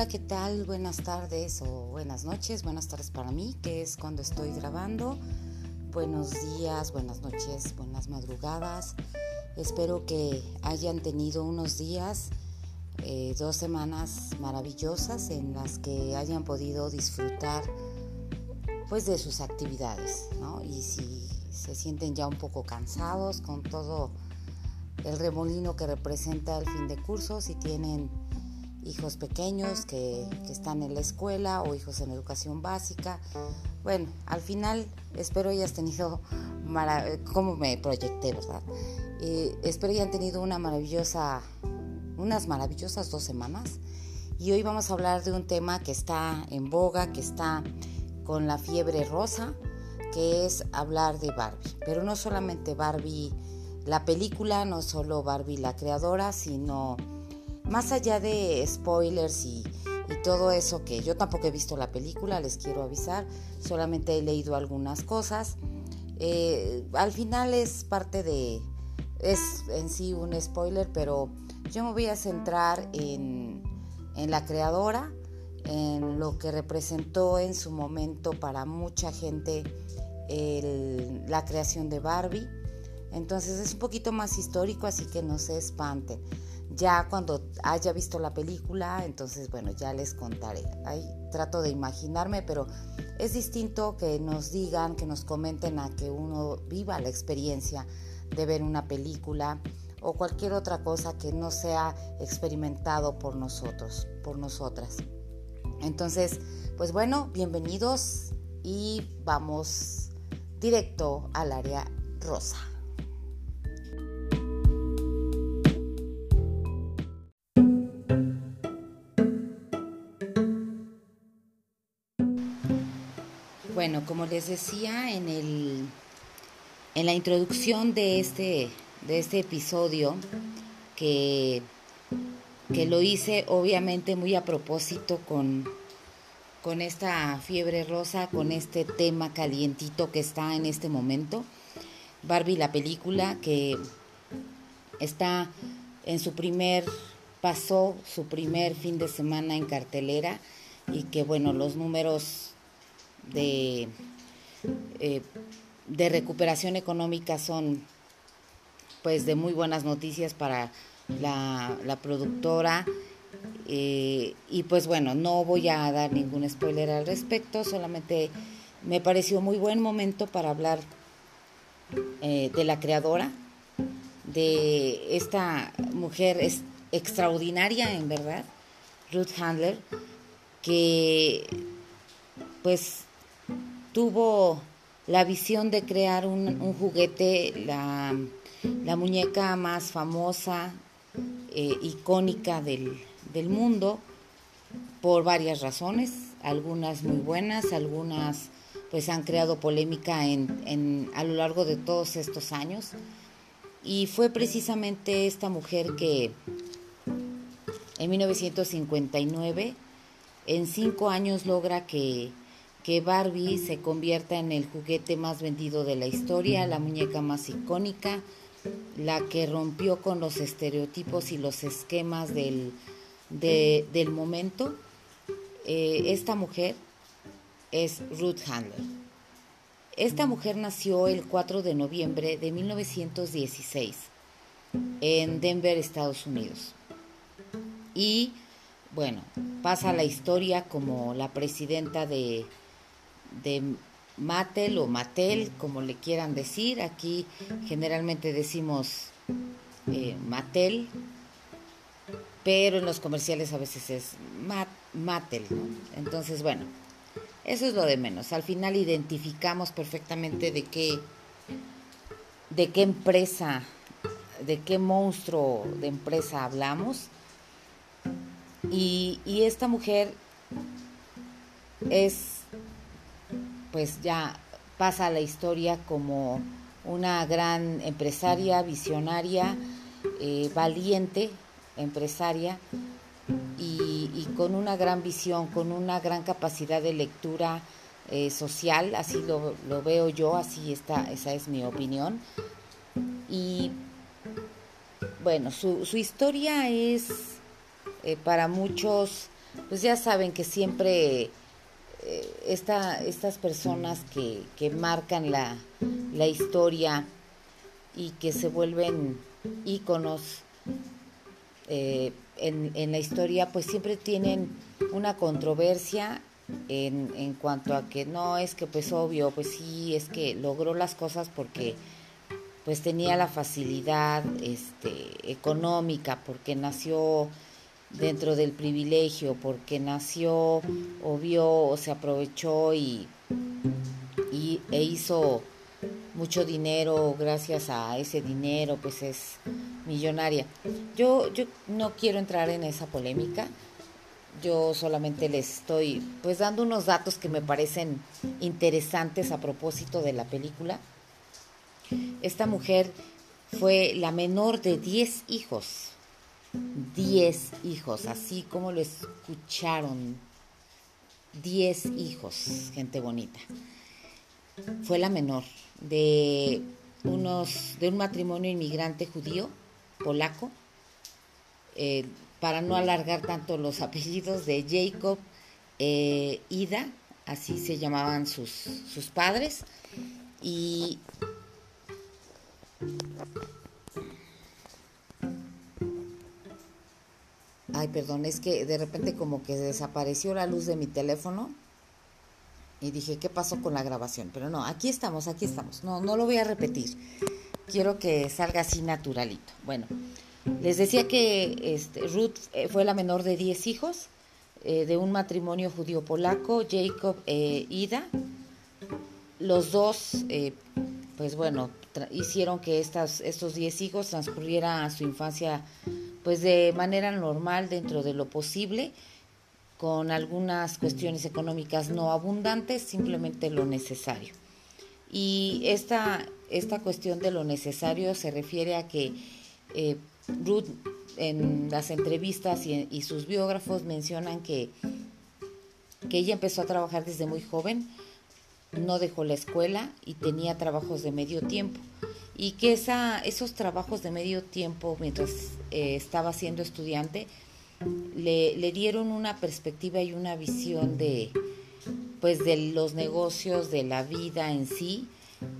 Hola, ¿qué tal? Buenas tardes o buenas noches. Buenas tardes para mí, que es cuando estoy grabando. Buenos días, buenas noches, buenas madrugadas. Espero que hayan tenido unos días, eh, dos semanas maravillosas en las que hayan podido disfrutar pues de sus actividades, ¿no? Y si se sienten ya un poco cansados con todo el remolino que representa el fin de curso, si tienen hijos pequeños que, están en la escuela o hijos en educación básica. Bueno, al final espero hayas tenido, como me proyecté, ¿verdad? Eh, espero hayan tenido una maravillosa, unas maravillosas dos semanas. Y hoy vamos a hablar de un tema que está en boga, que está con la fiebre rosa, que es hablar de Barbie. Pero no solamente Barbie, la película, no solo Barbie la creadora, sino más allá de spoilers y, todo eso que yo tampoco he visto la película, les quiero avisar, solamente he leído algunas cosas. Eh, al final es parte de, es en sí un spoiler, pero yo me voy a centrar en, la creadora, en lo que representó en su momento para mucha gente la creación de Barbie. Entonces es un poquito más histórico, así que no se espanten. Ya cuando haya visto la película, entonces bueno, ya les contaré. Ahí trato de imaginarme, pero es distinto que nos digan, que nos comenten a que uno viva la experiencia de ver una película o cualquier otra cosa que no sea experimentado por nosotros, por nosotras. Entonces, pues bueno, bienvenidos y vamos directo al área rosa. Bueno, como les decía en, el, en la introducción de este, de este episodio, que, que lo hice obviamente muy a propósito con, con esta fiebre rosa, con este tema calientito que está en este momento. Barbie, la película que está en su primer, pasó su primer fin de semana en cartelera y que bueno, los números de, eh, de recuperación económica son pues de muy buenas noticias para la, productora. Eh, y pues bueno, no voy a dar ningún spoiler al respecto, solamente me pareció muy buen momento para hablar eh, de la creadora, de esta mujer es extraordinaria en verdad, Ruth Handler, que pues tuvo la visión de crear un, juguete, la, muñeca más famosa, eh, icónica del, mundo, por varias razones, algunas muy buenas, algunas pues han creado polémica en, a lo largo de todos estos años. Y fue precisamente esta mujer que en 1959, en cinco años, logra que que Barbie se convierta en el juguete más vendido de la historia, la muñeca más icónica, la que rompió con los estereotipos y los esquemas del, del momento. Eh, esta mujer es Ruth Handler. Esta mujer nació el 4 de noviembre de 1916 en Denver, Estados Unidos. Y bueno, pasa la historia como la presidenta de de Mattel o Mattel, como le quieran decir. Aquí generalmente decimos eh, Mattel, pero en los comerciales a veces es Mattel. Entonces, bueno, eso es lo de menos. Al final identificamos perfectamente de qué, de qué empresa, de qué monstruo de empresa hablamos. Y, y esta mujer es pues ya pasa a la historia como una gran empresaria, visionaria, eh, valiente empresaria y, con una gran visión, con una gran capacidad de lectura eh, social, así lo, veo yo, así esa es mi opinión. Y bueno, su, historia es eh, para muchos pues ya saben que siempre eh, estas personas que, que marcan la, la, historia y que se vuelven íconos eh, en, en, la historia, pues siempre tienen una controversia en, en cuanto a que no es que pues obvio, pues sí, es que logró las cosas porque pues tenía la facilidad este, económica, porque nació dentro del privilegio, porque nació o vio o se aprovechó y, y e hizo mucho dinero, gracias a ese dinero, pues es millonaria. Yo, yo no quiero entrar en esa polémica. Yo solamente les estoy pues dando unos datos que me parecen interesantes a propósito de la película. Esta mujer fue la menor de 10 hijos. 10 hijos, así como lo escucharon. 10 hijos, gente bonita. Fue la menor de unos de un matrimonio inmigrante judío polaco. Eh, para no alargar tanto los apellidos de Jacob eh, Ida, así se llamaban sus, sus padres, y Ay, perdón, es que de repente como que desapareció la luz de mi teléfono y dije, ¿qué pasó con la grabación? Pero no, aquí estamos, aquí estamos. No, no lo voy a repetir. Quiero que salga así naturalito. Bueno, les decía que este, Ruth eh, fue la menor de 10 hijos eh, de un matrimonio judío-polaco, Jacob e Ida. Los dos, pues bueno, hicieron que estos 10 hijos transcurriera su infancia pues de manera normal dentro de lo posible, con algunas cuestiones económicas no abundantes, simplemente lo necesario. Y esta, esta cuestión de lo necesario se refiere a que eh, Ruth en las entrevistas y, y, sus biógrafos mencionan que, que ella empezó a trabajar desde muy joven, no dejó la escuela y tenía trabajos de medio tiempo y que esa, esos trabajos de medio tiempo mientras eh, estaba siendo estudiante le, le, dieron una perspectiva y una visión de pues de los negocios de la vida en sí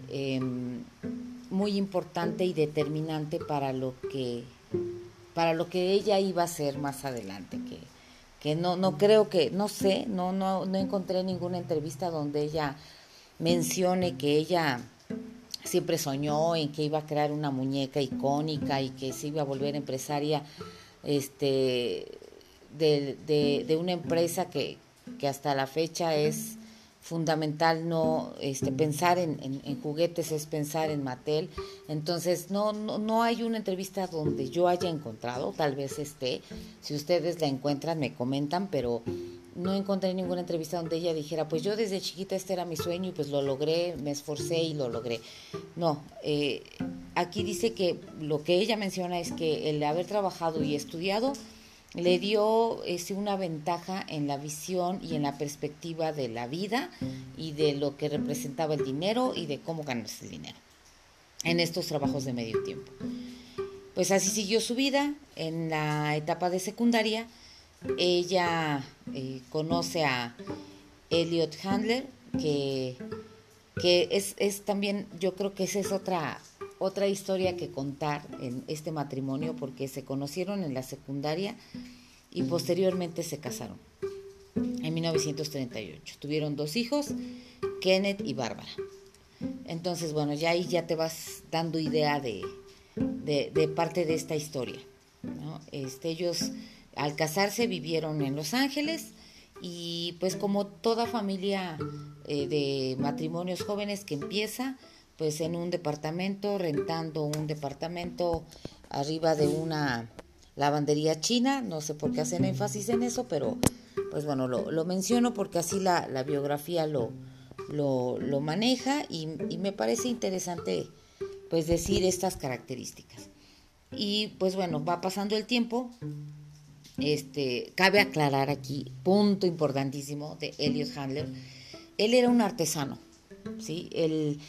em, muy importante y determinante para lo que para lo que ella iba a hacer más adelante que, que no no creo que no sé no no no encontré ninguna entrevista donde ella mencione que ella siempre soñó en que iba a crear una muñeca icónica y que se iba a volver empresaria este, de, de, una empresa que, que, hasta la fecha es fundamental no este, pensar en, en, juguetes es pensar en Mattel. Entonces no, no, no hay una entrevista donde yo haya encontrado tal vez esté. Si ustedes la encuentran me comentan pero no encontré ninguna entrevista donde ella dijera, pues yo desde chiquita este era mi sueño y pues lo logré, me esforcé y lo logré. No, eh, aquí dice que lo que ella menciona es que el haber trabajado y estudiado le dio este, una ventaja en la visión y en la perspectiva de la vida y de lo que representaba el dinero y de cómo ganarse el dinero en estos trabajos de medio tiempo. Pues así siguió su vida en la etapa de secundaria ella eh, conoce a Elliot Handler, que, que es, es, también, yo creo que esa es otra, otra historia que contar en este matrimonio, porque se conocieron en la secundaria y posteriormente se casaron en 1938. Tuvieron dos hijos, Kenneth y Bárbara. Entonces, bueno, ya ahí ya te vas dando idea de, de, parte de esta historia. Este, ellos al casarse vivieron en Los Ángeles y pues como toda familia eh, de matrimonios jóvenes que empieza, pues en un departamento, rentando un departamento arriba de una lavandería china, no sé por qué hacen énfasis en eso, pero pues bueno, lo, menciono porque así la, biografía lo, lo, maneja y, y, me parece interesante pues decir estas características. Y pues bueno, va pasando el tiempo, este, cabe aclarar aquí, punto importantísimo de Elliot Handler, él era un artesano, ¿sí? El,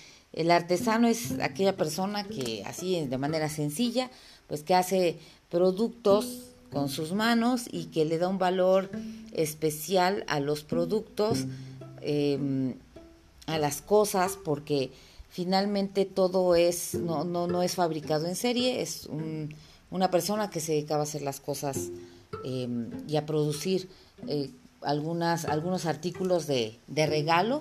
artesano es aquella persona que así de manera sencilla, pues que hace productos con sus manos y que le da un valor especial a los productos, em, a las cosas, porque finalmente todo es, no, no, no es fabricado en serie, es una persona que se dedicaba a hacer las cosas em, y a producir eh, algunas, algunos artículos de, regalo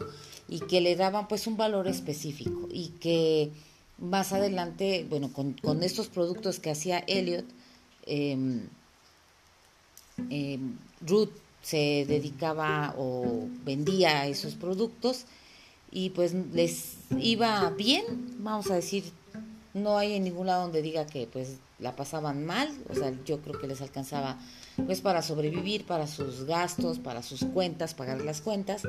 y que le daban pues un valor específico. Y que más adelante, bueno, con, estos productos que hacía Elliot, eh, Ruth se dedicaba o vendía esos productos y pues les iba bien, vamos a decir, no hay en ningún lado donde diga que pues la pasaban mal, o sea, yo creo que les alcanzaba pues para sobrevivir, para sus gastos, para sus cuentas, pagar las cuentas.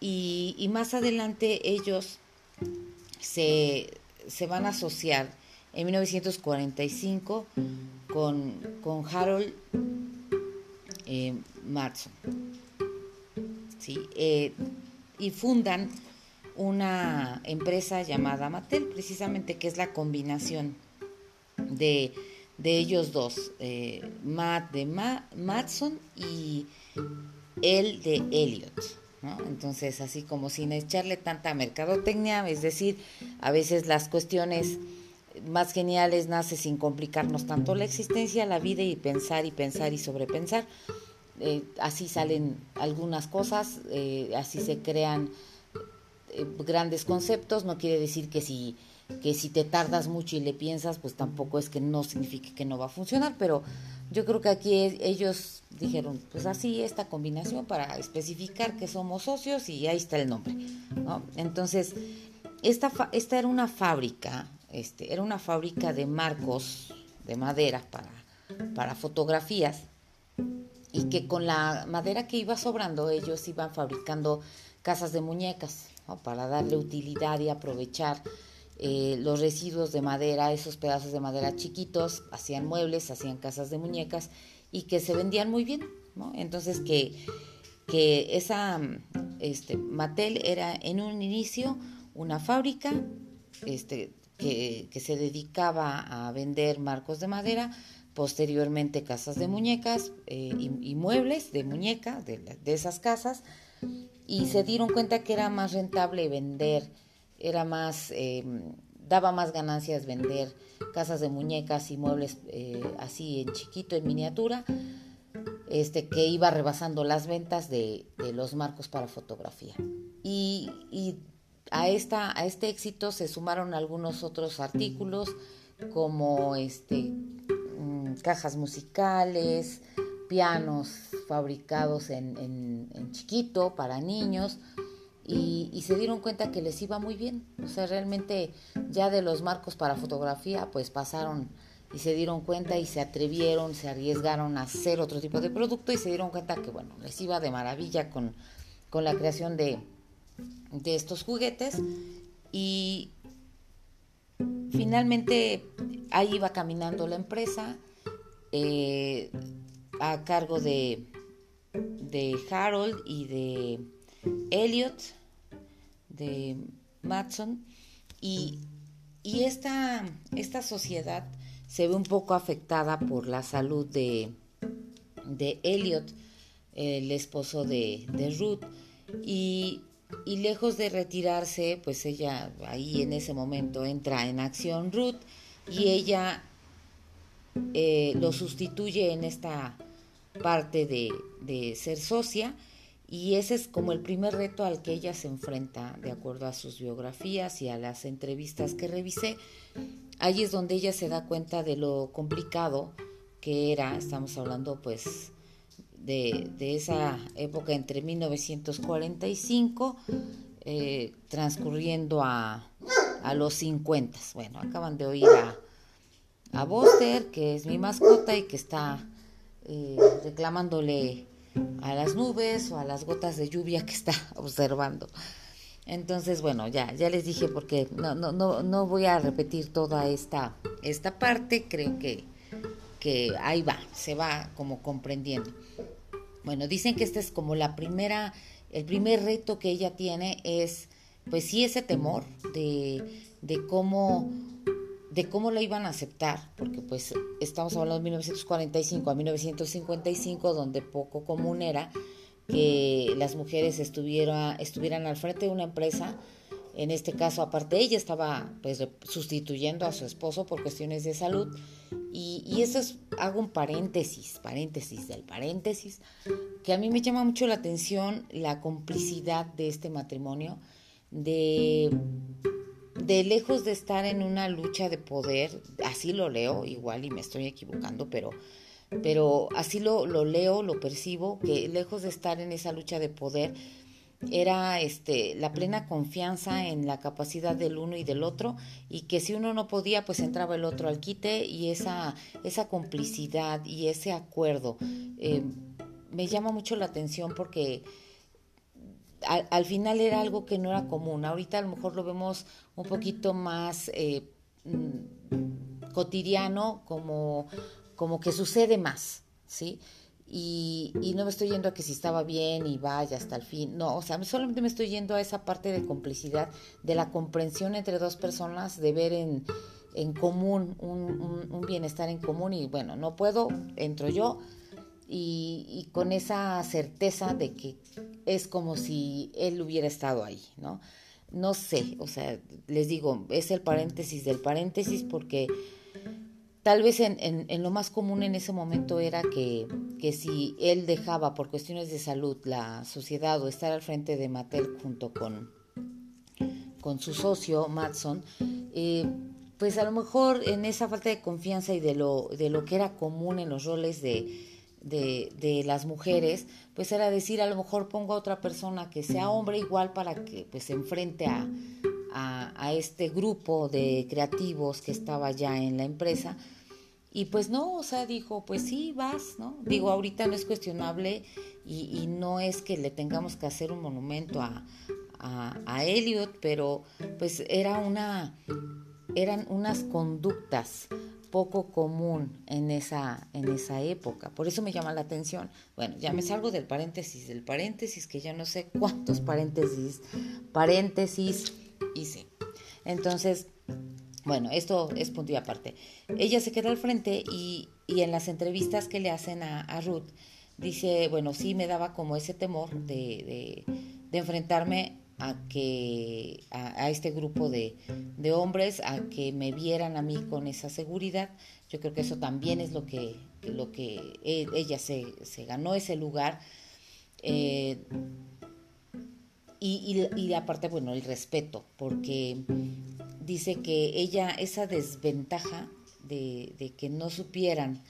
Y, más adelante ellos se, se, van a asociar en 1945 con, con Harold eh, ¿sí? Eh, y fundan una empresa llamada Mattel, precisamente que es la combinación de, ellos dos, eh, Matt de Matson y él de Elliot. Entonces, así como sin echarle tanta mercadotecnia, es decir, a veces las cuestiones más geniales nace sin complicarnos tanto la existencia, la vida y pensar y pensar y sobrepensar. Eh, así salen algunas cosas, eh, así se crean eh, grandes conceptos, no quiere decir que si, que si te tardas mucho y le piensas, pues tampoco es que no signifique que no va a funcionar, pero yo creo que aquí ellos dijeron, pues así esta combinación para especificar que somos socios y ahí está el nombre. Entonces, esta, esta era una fábrica, este, era una fábrica de marcos de madera para, para fotografías y que con la madera que iba sobrando ellos iban fabricando casas de muñecas para darle utilidad y aprovechar eh, los residuos de madera, esos pedazos de madera chiquitos, hacían muebles, hacían casas de muñecas y que se vendían muy bien. Entonces que, que esa este, Mattel era en un inicio una fábrica este, que, que se dedicaba a vender marcos de madera, posteriormente casas de muñecas eh, y, muebles de muñeca de, esas casas y se dieron cuenta que era más rentable vender, era más, em, daba más ganancias vender casas de muñecas y muebles eh, así en chiquito, en miniatura, este, que iba rebasando las ventas de, los marcos para fotografía. Y, y a, esta, a este éxito se sumaron algunos otros artículos como este cajas musicales, pianos fabricados en, chiquito para niños y, se dieron cuenta que les iba muy bien. O sea, realmente ya de los marcos para fotografía pues pasaron y se dieron cuenta y se atrevieron, se arriesgaron a hacer otro tipo de producto y se dieron cuenta que bueno, les iba de maravilla con, con la creación de, de estos juguetes y finalmente ahí iba caminando la empresa eh, a cargo de, de Harold y de Elliot, de Matson, y, y esta, esta, sociedad se ve un poco afectada por la salud de, de Elliot, el esposo de, de Ruth, y, y, lejos de retirarse, pues ella ahí en ese momento entra en acción Ruth y ella eh, lo sustituye en esta parte de, ser socia y ese es como el primer reto al que ella se enfrenta de acuerdo a sus biografías y a las entrevistas que revisé. Ahí es donde ella se da cuenta de lo complicado que era, estamos hablando pues de, esa época entre 1945 eh, transcurriendo a, a los 50. Bueno, acaban de oír a a Buster, que es mi mascota y que está eh, reclamándole a las nubes o a las gotas de lluvia que está observando. Entonces, bueno, ya, ya les dije porque no, no, no, no voy a repetir toda esta, esta parte, creo que, que ahí va, se va como comprendiendo. Bueno, dicen que esta es como la primera, el primer reto que ella tiene es, pues sí, ese temor de, de cómo de cómo la iban a aceptar, porque pues estamos hablando de 1945 a 1955, donde poco común era que las mujeres estuviera, estuvieran al frente de una empresa. En este caso, aparte, ella estaba pues, sustituyendo a su esposo por cuestiones de salud. Y, y eso es, hago un paréntesis, paréntesis del paréntesis, que a mí me llama mucho la atención la complicidad de este matrimonio, de de lejos de estar en una lucha de poder, así lo leo, igual y me estoy equivocando, pero, pero así lo, lo leo, lo percibo, que lejos de estar en esa lucha de poder, era este la plena confianza en la capacidad del uno y del otro y que si uno no podía pues entraba el otro al quite y esa esa complicidad y ese acuerdo eh, me llama mucho la atención porque al, final era algo que no era común. Ahorita a lo mejor lo vemos un poquito más eh, mm, cotidiano, como, como que sucede más, ¿sí? Y, y, no me estoy yendo a que si estaba bien y vaya hasta el fin. No, o sea, solamente me estoy yendo a esa parte de complicidad, de la comprensión entre dos personas, de ver en, en común un, un, bienestar en común. Y bueno, no puedo, entro yo, y, con esa certeza de que es como si él hubiera estado ahí, ¿no? No sé, o sea, les digo, es el paréntesis del paréntesis porque tal vez en, en, lo más común en ese momento era que, que, si él dejaba por cuestiones de salud la sociedad o estar al frente de Mattel junto con, con su socio Matson, eh, pues a lo mejor en esa falta de confianza y de lo, de lo que era común en los roles de, de, de, las mujeres, pues era decir, a lo mejor pongo a otra persona que sea hombre igual para que pues se enfrente a, a, este grupo de creativos que estaba ya en la empresa. Y pues no, o sea, dijo, pues sí, vas, ¿no? Digo, ahorita no es cuestionable y, y no es que le tengamos que hacer un monumento a, a, a Elliot, pero pues era una, eran unas conductas poco común en esa, en esa época. Por eso me llama la atención. Bueno, ya me salgo del paréntesis, del paréntesis, que ya no sé cuántos paréntesis, paréntesis hice. Entonces, bueno, esto es punto y aparte. Ella se queda al frente y, y en las entrevistas que le hacen a, Ruth, dice, bueno, sí me daba como ese temor de, de, de enfrentarme a que a, este grupo de, de, hombres a que me vieran a mí con esa seguridad. Yo creo que eso también es lo que lo que e, ella se, se ganó ese lugar. Eh, y, y, y, aparte bueno el respeto porque dice que ella esa desventaja de, de que no supieran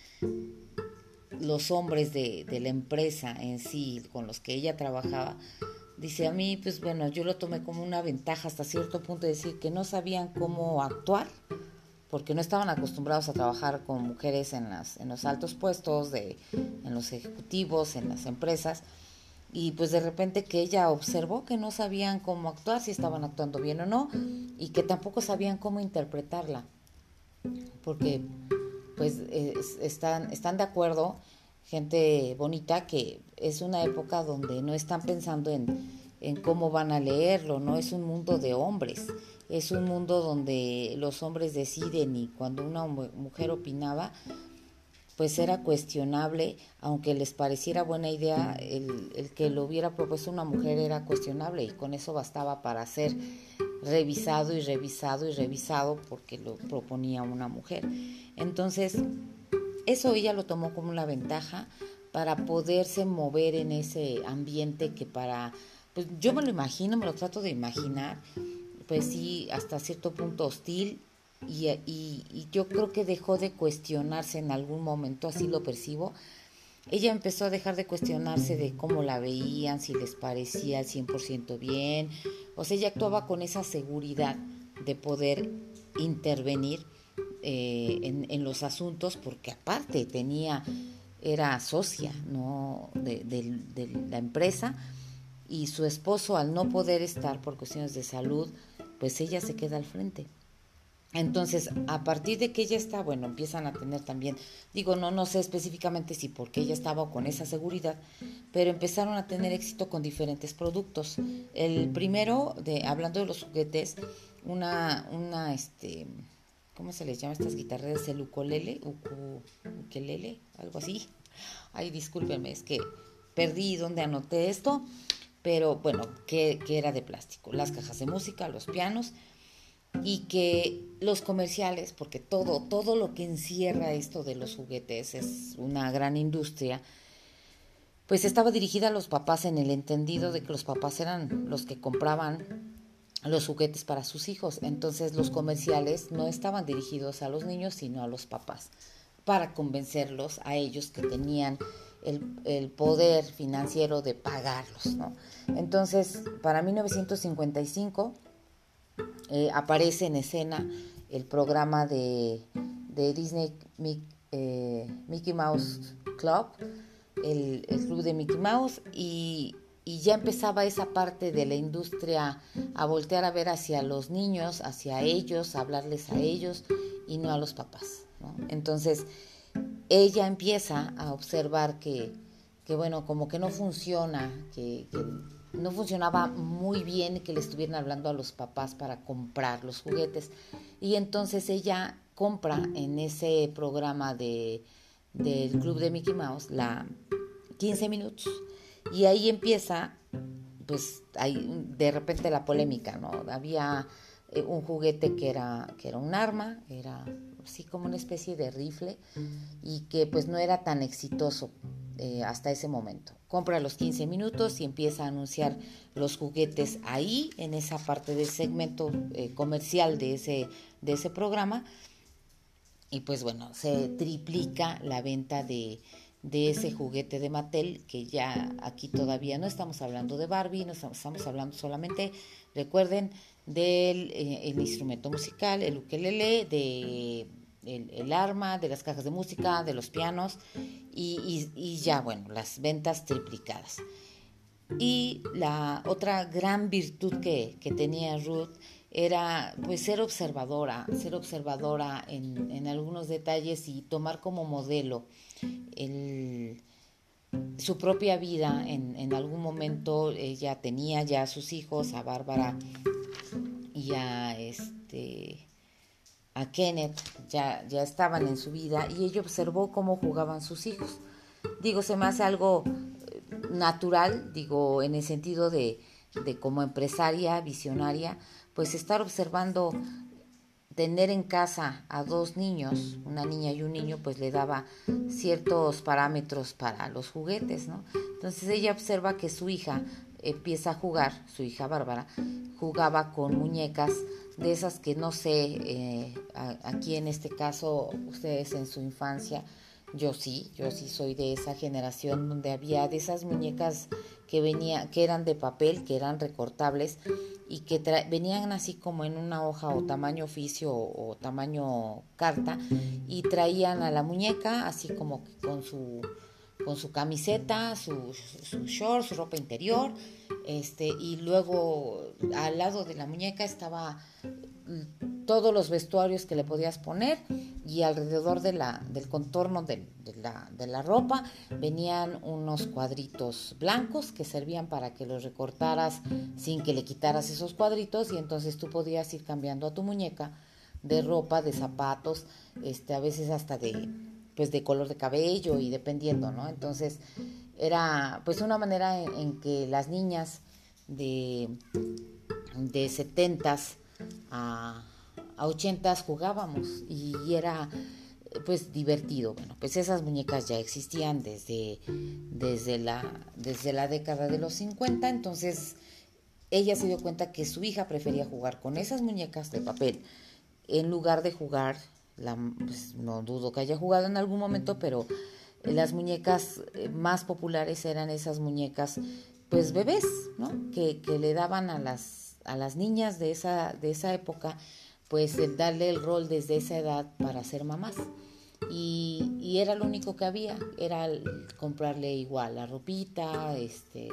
los hombres de, de la empresa en sí con los que ella trabajaba Dice, a mí, pues bueno, yo lo tomé como una ventaja hasta cierto punto de decir que no sabían cómo actuar, porque no estaban acostumbrados a trabajar con mujeres en, las, en los altos puestos, de, en los ejecutivos, en las empresas. Y pues de repente que ella observó que no sabían cómo actuar, si estaban actuando bien o no, y que tampoco sabían cómo interpretarla. Porque pues están, están de acuerdo gente bonita que es una época donde no están pensando en, en cómo van a leerlo, no es un mundo de hombres, es un mundo donde los hombres deciden y cuando una mujer opinaba, pues era cuestionable, aunque les pareciera buena idea, el, el, que lo hubiera propuesto una mujer era cuestionable y con eso bastaba para ser revisado y revisado y revisado porque lo proponía una mujer. Entonces, eso ella lo tomó como una ventaja para poderse mover en ese ambiente que para, pues yo me lo imagino, me lo trato de imaginar, pues sí, hasta cierto punto hostil y, y, yo creo que dejó de cuestionarse en algún momento, así lo percibo. Ella empezó a dejar de cuestionarse de cómo la veían, si les parecía al 100% bien, o sea, ella actuaba con esa seguridad de poder intervenir eh, en, en, los asuntos porque aparte tenía, era socia ¿no? de, de, de, la empresa y su esposo al no poder estar por cuestiones de salud, pues ella se queda al frente. Entonces, a partir de que ella está, bueno, empiezan a tener también, digo, no, no sé específicamente si porque ella estaba con esa seguridad, pero empezaron a tener éxito con diferentes productos. El primero, de, hablando de los juguetes, una, una, este, ¿cómo se les llama estas guitarras? El ukulele, ukulele, algo así. Ay, discúlpenme, es que perdí donde anoté esto, pero bueno, que, que era de plástico. Las cajas de música, los pianos y que los comerciales, porque todo, todo lo que encierra esto de los juguetes es una gran industria, pues estaba dirigida a los papás en el entendido de que los papás eran los que compraban los juguetes para sus hijos. Entonces los comerciales no estaban dirigidos a los niños, sino a los papás, para convencerlos a ellos que tenían el, poder financiero de pagarlos. Entonces, para 1955 eh, aparece en escena el programa de, Disney eh, Mickey Mouse Club, el, club de Mickey Mouse, y, ya empezaba esa parte de la industria a voltear a ver hacia los niños, hacia ellos, a hablarles a ellos y no a los papás. Entonces, ella empieza a observar que, que, bueno, como que no funciona, que, que no funcionaba muy bien que le estuvieran hablando a los papás para comprar los juguetes. Y entonces ella compra en ese programa de, del club de Mickey Mouse la 15 minutos. Y ahí empieza, pues, ahí, de repente la polémica, ¿no? Había eh, un juguete que era, que era un arma, era así como una especie de rifle, y que pues no era tan exitoso eh, hasta ese momento. Compra los 15 minutos y empieza a anunciar los juguetes ahí, en esa parte del segmento eh, comercial de ese, de ese programa. Y pues bueno, se triplica la venta de, ese juguete de Mattel, que ya aquí todavía no estamos hablando de Barbie, no estamos, hablando solamente, recuerden, del eh, el instrumento musical, el ukelele, de el, arma, de las cajas de música, de los pianos y, ya, bueno, las ventas triplicadas. Y la otra gran virtud que, tenía Ruth era pues ser observadora, ser observadora en, algunos detalles y tomar como modelo su propia vida. En, algún momento ella tenía ya a sus hijos, a Bárbara y a este a Kenneth, ya, ya estaban en su vida y ella observó cómo jugaban sus hijos. Digo, se me hace algo eh, natural, digo, en el sentido de, de como empresaria, visionaria, pues estar observando tener en casa a dos niños, una niña y un niño, pues le daba ciertos parámetros para los juguetes, ¿no? Entonces ella observa que su hija empieza a jugar, su hija Bárbara, jugaba con muñecas de esas que no sé, eh, aquí en este caso, ustedes en su infancia, yo sí, yo sí soy de esa generación donde había de esas muñecas que venía, que eran de papel, que eran recortables y que venían así como en una hoja o tamaño oficio o, tamaño carta y traían a la muñeca así como con su con su camiseta, su, su short, su ropa interior, este, y luego al lado de la muñeca estaba todos los vestuarios que le podías poner y alrededor de la, del contorno de, la, de, la, ropa venían unos cuadritos blancos que servían para que los recortaras sin que le quitaras esos cuadritos y entonces tú podías ir cambiando a tu muñeca de ropa, de zapatos, este, a veces hasta de, pues de color de cabello y dependiendo, ¿no? Entonces era pues una manera en, que las niñas de, de 70s a, a 80s jugábamos y era pues divertido. Bueno, pues esas muñecas ya existían desde, desde, la, desde la década de los 50, entonces ella se dio cuenta que su hija prefería jugar con esas muñecas de papel en lugar de jugar pues, no dudo que haya jugado en algún momento, pero las muñecas eh, más populares eran esas muñecas, pues bebés, ¿no? Que, le daban a las, a las niñas de esa, de esa época, pues darle el rol desde esa edad para ser mamás. Y, y era lo único que había, era comprarle igual la ropita, este,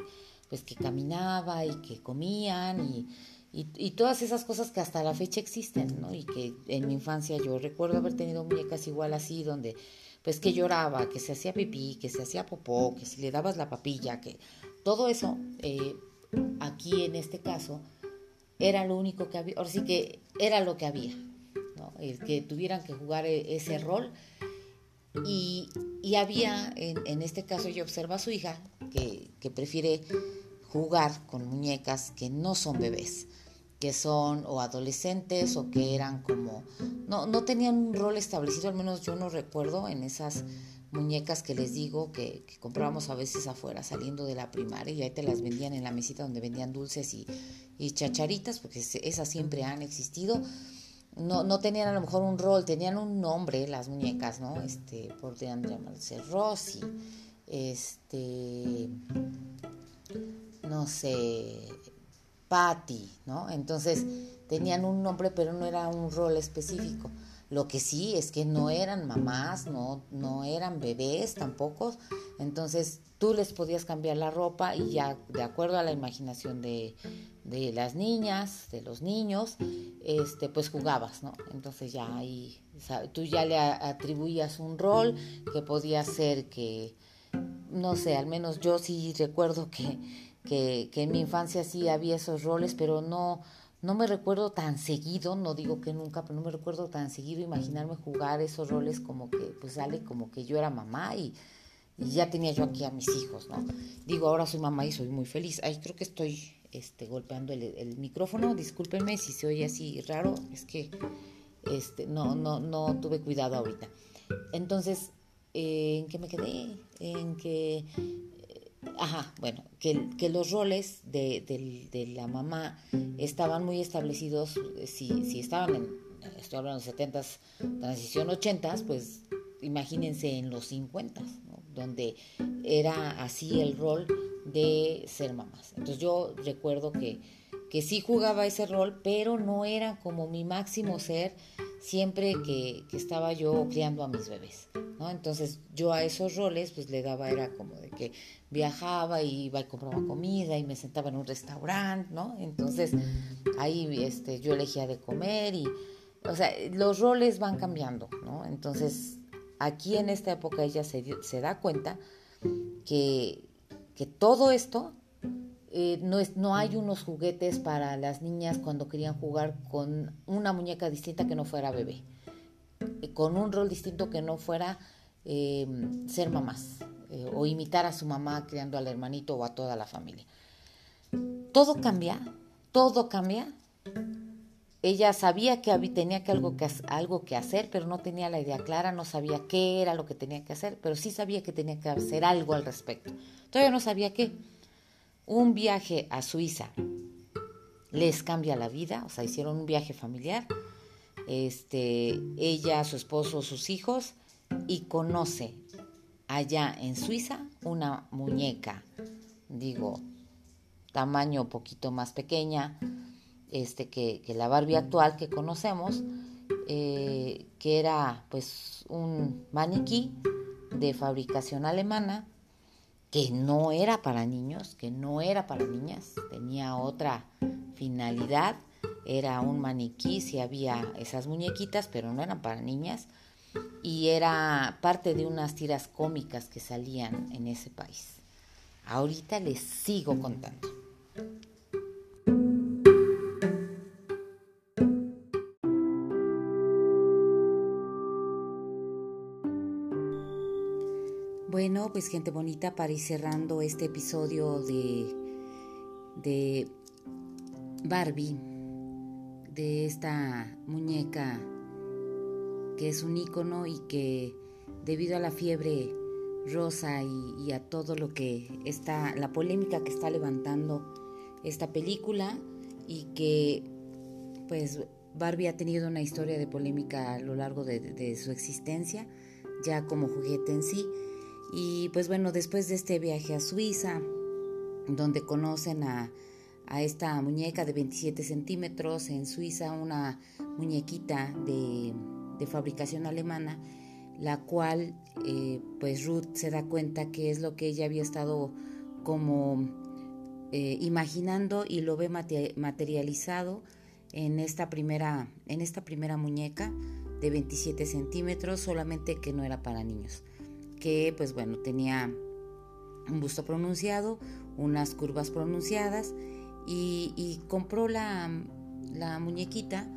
pues que caminaba y que comían y y, todas esas cosas que hasta la fecha existen, ¿no? Y que en mi infancia yo recuerdo haber tenido muñecas igual así, donde pues que lloraba, que se hacía pipí, que se hacía popó, que si le dabas la papilla, que todo eso, eh, aquí en este caso, era lo único que había, ahora sí que era lo que había, ¿no? El que tuvieran que jugar e, ese rol. Y, había, en, este caso yo observo a su hija, que, que prefiere jugar con muñecas que no son bebés que son o adolescentes o que eran como, no, no tenían un rol establecido, al menos yo no recuerdo en esas muñecas que les digo que, comprábamos a veces afuera saliendo de la primaria y ahí te las vendían en la mesita donde vendían dulces y, y chacharitas, porque esas siempre han existido. No, no tenían a lo mejor un rol, tenían un nombre las muñecas, ¿no? Este, podrían llamarse Rosy, este, no sé, Patty, ¿no? Entonces tenían un nombre, pero no era un rol específico. Lo que sí es que no eran mamás, no, no eran bebés tampoco. Entonces tú les podías cambiar la ropa y ya de acuerdo a la imaginación de, de las niñas, de los niños, este, pues jugabas, ¿no? Entonces ya ahí tú ya le atribuías un rol que podía ser que, no sé, al menos yo sí recuerdo que que, en mi infancia sí había esos roles, pero no, no me recuerdo tan seguido, no digo que nunca, pero no me recuerdo tan seguido imaginarme jugar esos roles como que, pues sale como que yo era mamá y, ya tenía yo aquí a mis hijos, ¿no? Digo, ahora soy mamá y soy muy feliz. Ay, creo que estoy este, golpeando el, micrófono, discúlpenme si se oye así raro, es que este, no, no, no tuve cuidado ahorita. Entonces, eh, ¿en qué me quedé? En que Ajá, bueno, que, los roles de, de, la mamá estaban muy establecidos, eh, si, si estaban en, estoy hablando de 70s, transición 80s, pues imagínense en los 50 donde era así el rol de ser mamás. Entonces yo recuerdo que, que sí jugaba ese rol, pero no era como mi máximo ser siempre que, estaba yo criando a mis bebés. ¿no? Entonces yo a esos roles pues le daba, era como de que viajaba y iba y compraba comida y me sentaba en un restaurante, ¿no? Entonces ahí este, yo elegía de comer y, o sea, los roles van cambiando, ¿no? Entonces aquí en esta época ella se, se da cuenta que, que todo esto eh, no, es, no hay unos juguetes para las niñas cuando querían jugar con una muñeca distinta que no fuera bebé, eh, con un rol distinto que no fuera eh, ser mamás o imitar a su mamá criando al hermanito o a toda la familia. Todo cambia, todo cambia. Ella sabía que tenía que algo, que algo que hacer, pero no tenía la idea clara, no sabía qué era lo que tenía que hacer, pero sí sabía que tenía que hacer algo al respecto. Todavía no sabía qué un viaje a Suiza les cambia la vida, o sea, hicieron un viaje familiar, este, ella, su esposo, sus hijos, y conoce allá en Suiza una muñeca, digo, tamaño poquito más pequeña, este, que, la Barbie actual que conocemos, eh, que era pues un maniquí de fabricación alemana, que no era para niños, que no era para niñas, tenía otra finalidad, era un maniquí, si había esas muñequitas, pero no eran para niñas, y era parte de unas tiras cómicas que salían en ese país. Ahorita les sigo contando. Pues gente bonita, para ir cerrando este episodio de, de Barbie, de esta muñeca que es un icono y que debido a la fiebre rosa y, a todo lo que está, la polémica que está levantando esta película y que pues Barbie ha tenido una historia de polémica a lo largo de su existencia, ya como juguete en sí, y pues bueno, después de este viaje a Suiza, donde conocen a, esta muñeca de 27 centímetros en Suiza, una muñequita de, fabricación alemana, la cual eh, pues Ruth se da cuenta que es lo que ella había estado como eh, imaginando y lo ve materializado en esta primera, en esta primera muñeca de 27 centímetros, solamente que no era para niños que pues bueno, tenía un busto pronunciado, unas curvas pronunciadas y, compró la, muñequita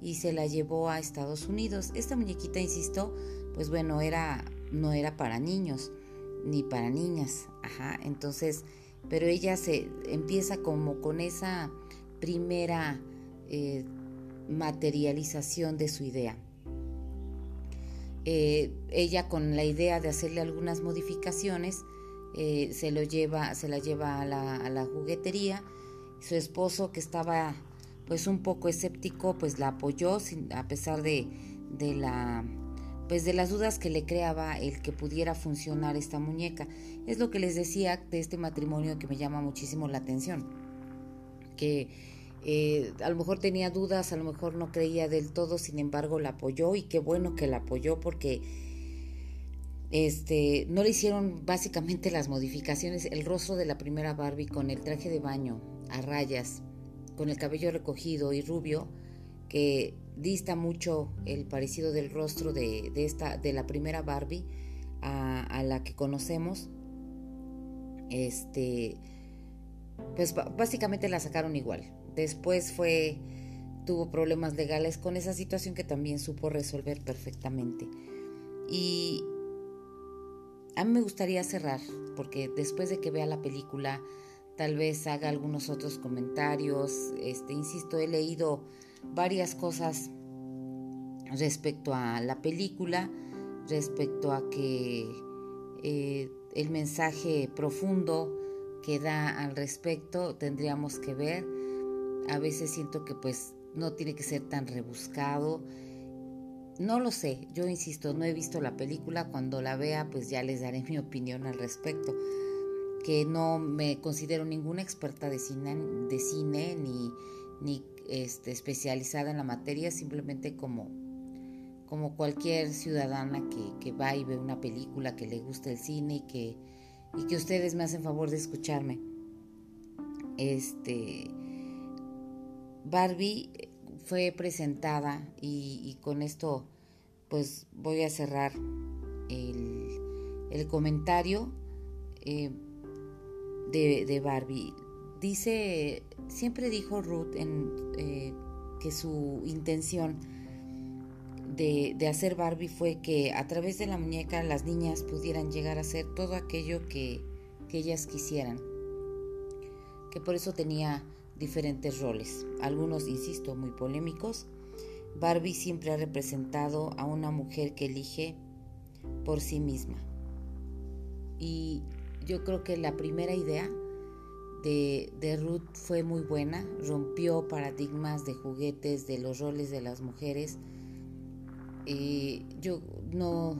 y se la llevó a Estados Unidos. Esta muñequita, insisto, pues bueno, era, no era para niños ni para niñas, ajá, entonces, pero ella se empieza como con esa primera eh, materialización de su idea. Eh, ella con la idea de hacerle algunas modificaciones eh, se lo lleva, se la lleva a la, juguetería. Su esposo que estaba pues un poco escéptico pues la apoyó a pesar de, de la pues de las dudas que le creaba el que pudiera funcionar esta muñeca. Es lo que les decía de este matrimonio que me llama muchísimo la atención. Que eh, a lo mejor tenía dudas, a lo mejor no creía del todo, sin embargo la apoyó y qué bueno que la apoyó porque este, no le hicieron básicamente las modificaciones, el rostro de la primera Barbie con el traje de baño a rayas, con el cabello recogido y rubio, que dista mucho el parecido del rostro de, esta, de la primera Barbie a, a la que conocemos. Este, pues básicamente la sacaron igual. Después fue tuvo problemas legales con esa situación que también supo resolver perfectamente. Y a mí me gustaría cerrar, porque después de que vea la película, tal vez haga algunos otros comentarios. Este, insisto, he leído varias cosas respecto a la película, respecto a que eh, el mensaje profundo que da al respecto tendríamos que ver a veces siento que pues no tiene que ser tan rebuscado. No lo sé, yo insisto, no he visto la película, cuando la vea pues ya les daré mi opinión al respecto, que no me considero ninguna experta de cine, de cine ni, ni este, especializada en la materia, simplemente como, como cualquier ciudadana que, que, va y ve una película, que le gusta el cine y que, y que ustedes me hacen favor de escucharme. Este, Barbie fue presentada y, con esto pues voy a cerrar el, comentario eh, de, Barbie. Dice, siempre dijo Ruth eh, que su intención de, hacer Barbie fue que a través de la muñeca las niñas pudieran llegar a hacer todo aquello que, que ellas quisieran. Que por eso tenía diferentes roles, algunos, insisto, muy polémicos. Barbie siempre ha representado a una mujer que elige por sí misma. Y yo creo que la primera idea de, de, Ruth fue muy buena, rompió paradigmas de juguetes, de los roles de las mujeres. Eh, yo no,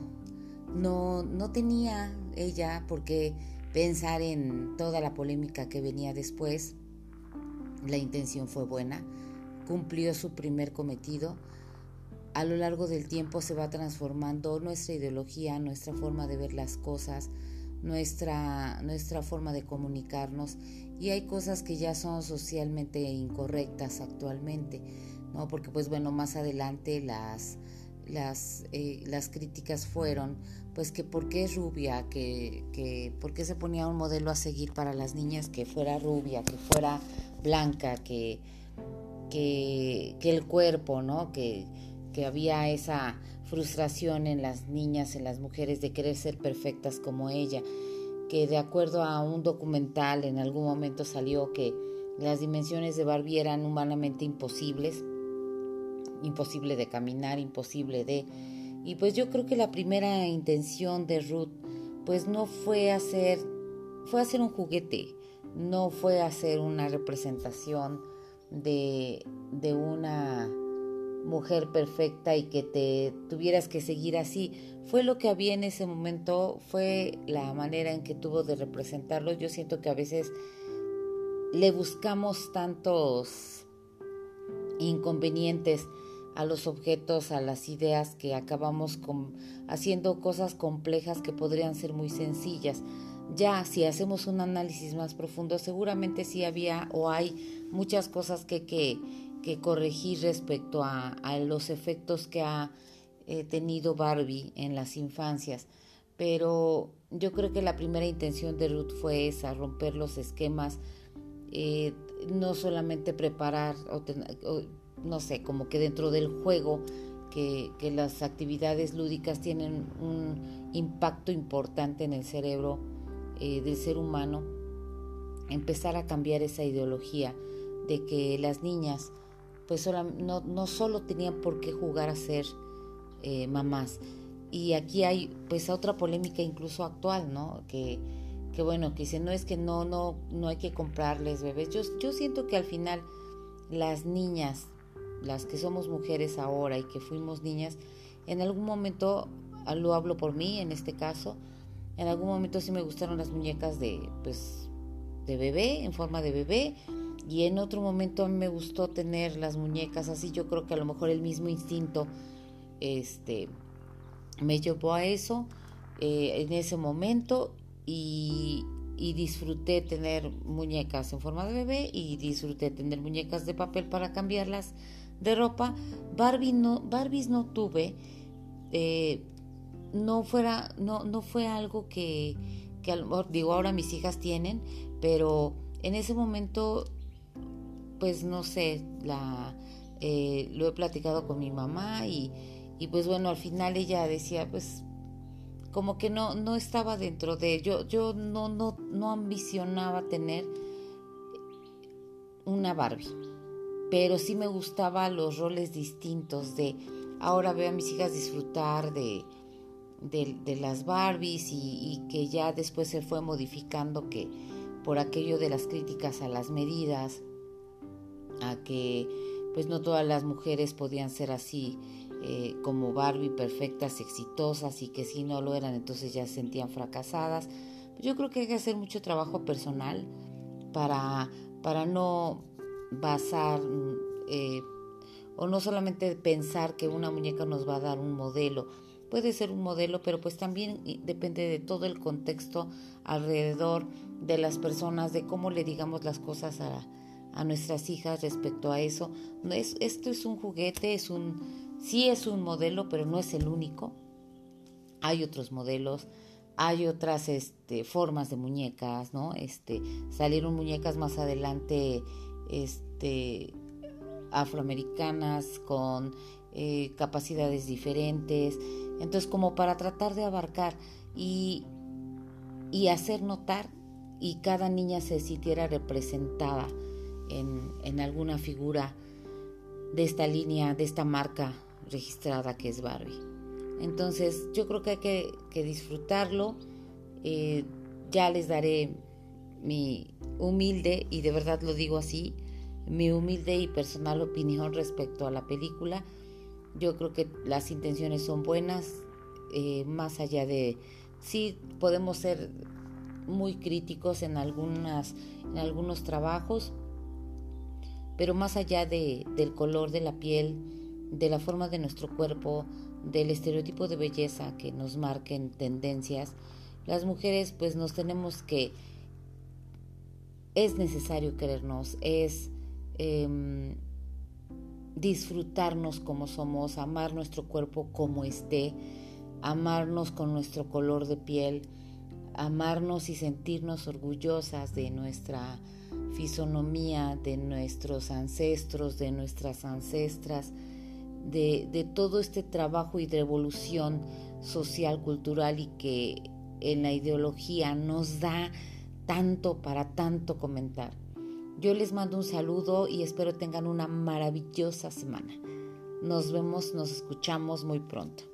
no, no tenía ella por qué pensar en toda la polémica que venía después la intención fue buena, cumplió su primer cometido. A lo largo del tiempo se va transformando nuestra ideología, nuestra forma de ver las cosas, nuestra, nuestra forma de comunicarnos y hay cosas que ya son socialmente incorrectas actualmente, ¿no? Porque pues bueno, más adelante las, las, eh, las críticas fueron pues que por qué es rubia, que, que por qué se ponía un modelo a seguir para las niñas que fuera rubia, que fuera blanca, que, que, el cuerpo, ¿no? Que, que había esa frustración en las niñas, en las mujeres de querer ser perfectas como ella, que de acuerdo a un documental en algún momento salió que las dimensiones de Barbie eran humanamente imposibles, imposible de caminar, imposible de... Y pues yo creo que la primera intención de Ruth pues no fue hacer, fue hacer un juguete, no fue hacer una representación de, de una mujer perfecta y que te tuvieras que seguir así. Fue lo que había en ese momento, fue la manera en que tuvo de representarlo. Yo siento que a veces le buscamos tantos inconvenientes a los objetos, a las ideas, que acabamos con, haciendo cosas complejas que podrían ser muy sencillas. Ya si hacemos un análisis más profundo, seguramente sí había o hay muchas cosas que, que, que corregir respecto a, los efectos que ha eh, tenido Barbie en las infancias. Pero yo creo que la primera intención de Ruth fue esa, romper los esquemas, eh, no solamente preparar, no sé, como que dentro del juego, que, las actividades lúdicas tienen un impacto importante en el cerebro eh, del ser humano, empezar a cambiar esa ideología de que las niñas pues no, no solo tenían por qué jugar a ser eh, mamás. Y aquí hay pues otra polémica incluso actual, ¿no? Que, que bueno, que dicen, no es que no, no, no hay que comprarles bebés. Yo, yo siento que al final las niñas, las que somos mujeres ahora y que fuimos niñas, en algún momento, lo hablo por mí en este caso, en algún momento sí me gustaron las muñecas de, pues, de bebé, en forma de bebé, y en otro momento a mí me gustó tener las muñecas así, yo creo que a lo mejor el mismo instinto este, me llevó a eso eh, en ese momento y, disfruté tener muñecas en forma de bebé y disfruté tener muñecas de papel para cambiarlas de ropa. Barbie no, Barbies no tuve, eh, no fuera, no, no fue algo que, que digo ahora mis hijas tienen, pero en ese momento pues no sé, la, eh, lo he platicado con mi mamá y, y, pues bueno, al final ella decía, pues como que no, no estaba dentro de, yo, yo no, no, no ambicionaba tener una Barbie, pero sí me gustaba los roles distintos de, ahora veo a mis hijas disfrutar de, de, las Barbies y, que ya después se fue modificando que por aquello de las críticas a las medidas, a que pues no todas las mujeres podían ser así eh, como Barbie, perfectas, exitosas y que si no lo eran entonces ya se sentían fracasadas. Yo creo que hay que hacer mucho trabajo personal para, para no basar eh, o no solamente pensar que una muñeca nos va a dar un modelo. Puede ser un modelo, pero pues también depende de todo el contexto alrededor de las personas, de cómo le digamos las cosas a, a nuestras hijas respecto a eso. No es, esto es un juguete, es un, sí es un modelo, pero no es el único. Hay otros modelos, hay otras este, formas de muñecas, ¿no? Este, salieron muñecas más adelante, este, afroamericanas con eh, capacidades diferentes. Entonces, como para tratar de abarcar y, y hacer notar y cada niña se sintiera representada en, alguna figura de esta línea, de esta marca registrada que es Barbie. Entonces yo creo que hay que, disfrutarlo. Eh, ya les daré mi humilde, y de verdad lo digo así, mi humilde y personal opinión respecto a la película. Yo creo que las intenciones son buenas, eh, más allá de, sí podemos ser muy críticos en, algunas, en algunos trabajos, pero más allá de, del color de la piel, de la forma de nuestro cuerpo, del estereotipo de belleza que nos marquen tendencias, las mujeres pues nos tenemos que, es necesario querernos, es em, disfrutarnos como somos, amar nuestro cuerpo como esté, amarnos con nuestro color de piel, amarnos y sentirnos orgullosas de nuestra fisonomía de nuestros ancestros, de nuestras ancestras, de, todo este trabajo y de evolución social, cultural y que en la ideología nos da tanto para tanto comentar. Yo les mando un saludo y espero tengan una maravillosa semana. Nos vemos, nos escuchamos muy pronto.